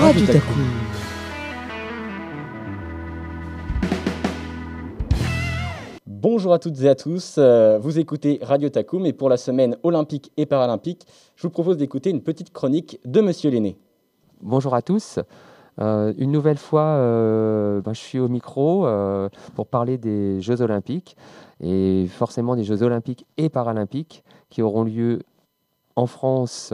Radio Taku. Bonjour à toutes et à tous, euh, vous écoutez Radio Takoum et pour la semaine olympique et paralympique, je vous propose d'écouter une petite chronique de Monsieur Lenné. Bonjour à tous. Euh, une nouvelle fois, euh, ben, je suis au micro euh, pour parler des Jeux olympiques et forcément des Jeux olympiques et paralympiques qui auront lieu en France,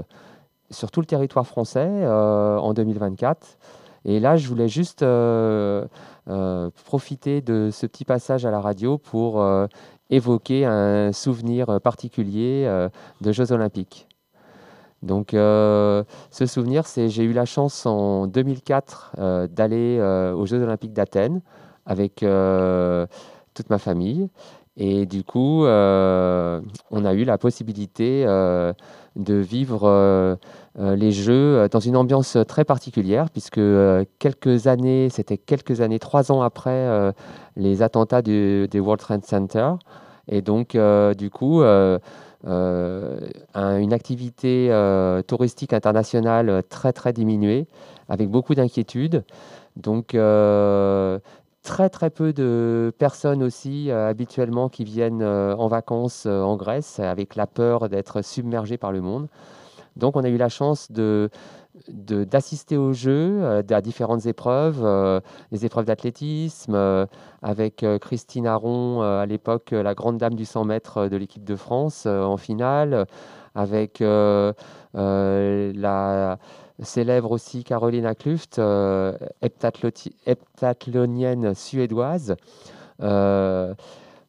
sur tout le territoire français euh, en 2024. Et là, je voulais juste euh, euh, profiter de ce petit passage à la radio pour évoquer un souvenir particulier de Jeux olympiques. Donc, ce souvenir, c'est j'ai eu la chance en 2004 euh, d'aller aux Jeux olympiques d'Athènes avec toute ma famille. Et du coup, euh, on a eu la possibilité euh, de vivre euh, les Jeux dans une ambiance très particulière, puisque quelques années, c'était quelques années, trois ans après les attentats des World Trade Center. Et donc, du coup, un- une activité touristique internationale très, très diminuée, avec beaucoup d'inquiétudes. Donc, très, très peu de personnes aussi, euh, habituellement, qui viennent euh, en vacances euh, en Grèce, avec la peur d'être submergées par le monde. Donc, on a eu la chance de d'assister aux Jeux, euh, à différentes épreuves, des épreuves d'athlétisme, avec Christine Aron, à l'époque la grande dame du 100 mètres de l'équipe de France en finale, avec la célèbre aussi Carolina Kluft, euh, heptathlonienne suédoise. Euh,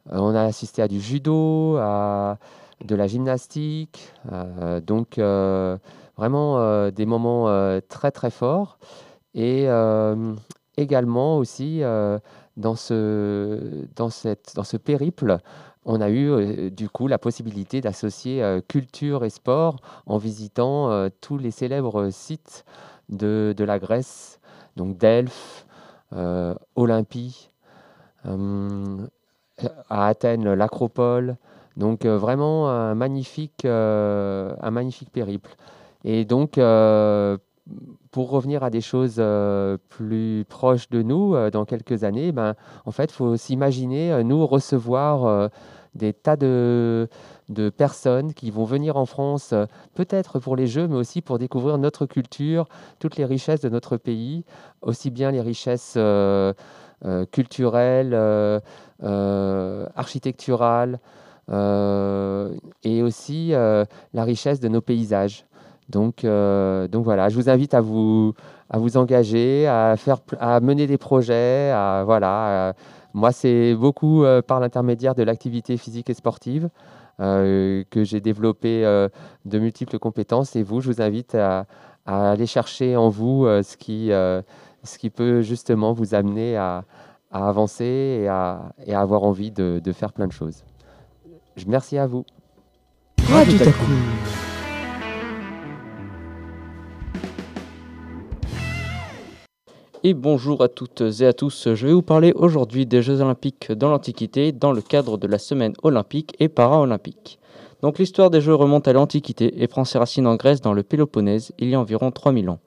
on a assisté à du judo, à de la gymnastique, euh, donc euh, vraiment des moments très très forts. Et également aussi dans, ce, dans, cette, dans ce périple, on a eu euh, du coup la possibilité d'associer euh, culture et sport en visitant euh, tous les célèbres sites de, la Grèce, donc Delphes, Olympie, à Athènes l'Acropole. Donc vraiment un magnifique, un magnifique périple. Et donc, pour revenir à des choses euh, plus proches de nous, euh, dans quelques années, ben, en fait, il faut s'imaginer, euh, nous, recevoir des tas de, personnes qui vont venir en France, peut-être pour les Jeux, mais aussi pour découvrir notre culture, toutes les richesses de notre pays, aussi bien les richesses culturelles, architecturales, et aussi la richesse de nos paysages. Donc, euh, donc voilà, je vous invite à vous, à vous engager, à, faire, à mener des projets. À, voilà, moi, c'est beaucoup euh, par l'intermédiaire de l'activité physique et sportive euh, que j'ai développé de multiples compétences. Et vous, je vous invite à, à aller chercher en vous ce, qui, ce qui peut justement vous amener à, à avancer et à, et à avoir envie de, de faire plein de choses. Merci à vous. Radio Taku. Bonjour à toutes et à tous, je vais vous parler aujourd'hui des Jeux olympiques dans l'Antiquité dans le cadre de la semaine olympique et paralympique. Donc l'histoire des Jeux remonte à l'Antiquité et prend ses racines en Grèce dans le Péloponnèse il y a environ 3000 ans.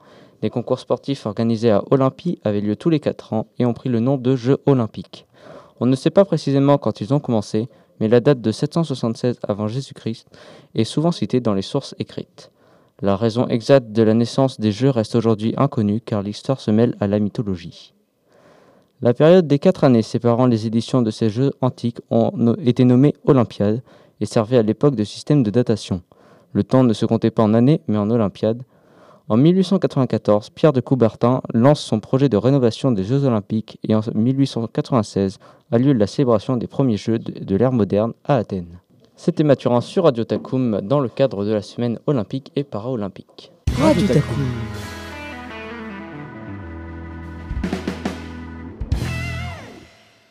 Les concours sportifs organisés à Olympie avaient lieu tous les 4 ans et ont pris le nom de Jeux olympiques. On ne sait pas précisément quand ils ont commencé, mais la date de 776 avant Jésus-Christ est souvent citée dans les sources écrites. La raison exacte de la naissance des Jeux reste aujourd'hui inconnue car l'histoire se mêle à la mythologie. La période des quatre années séparant les éditions de ces Jeux antiques ont été nommées Olympiades et servaient à l'époque de système de datation. Le temps ne se comptait pas en années mais en Olympiades. En 1894, Pierre de Coubertin lance son projet de rénovation des Jeux olympiques et en 1896 a lieu la célébration des premiers Jeux de l'ère moderne à Athènes. C'était Mathurin sur Radio Takum dans le cadre de la semaine olympique et paralympique. Radio Taku.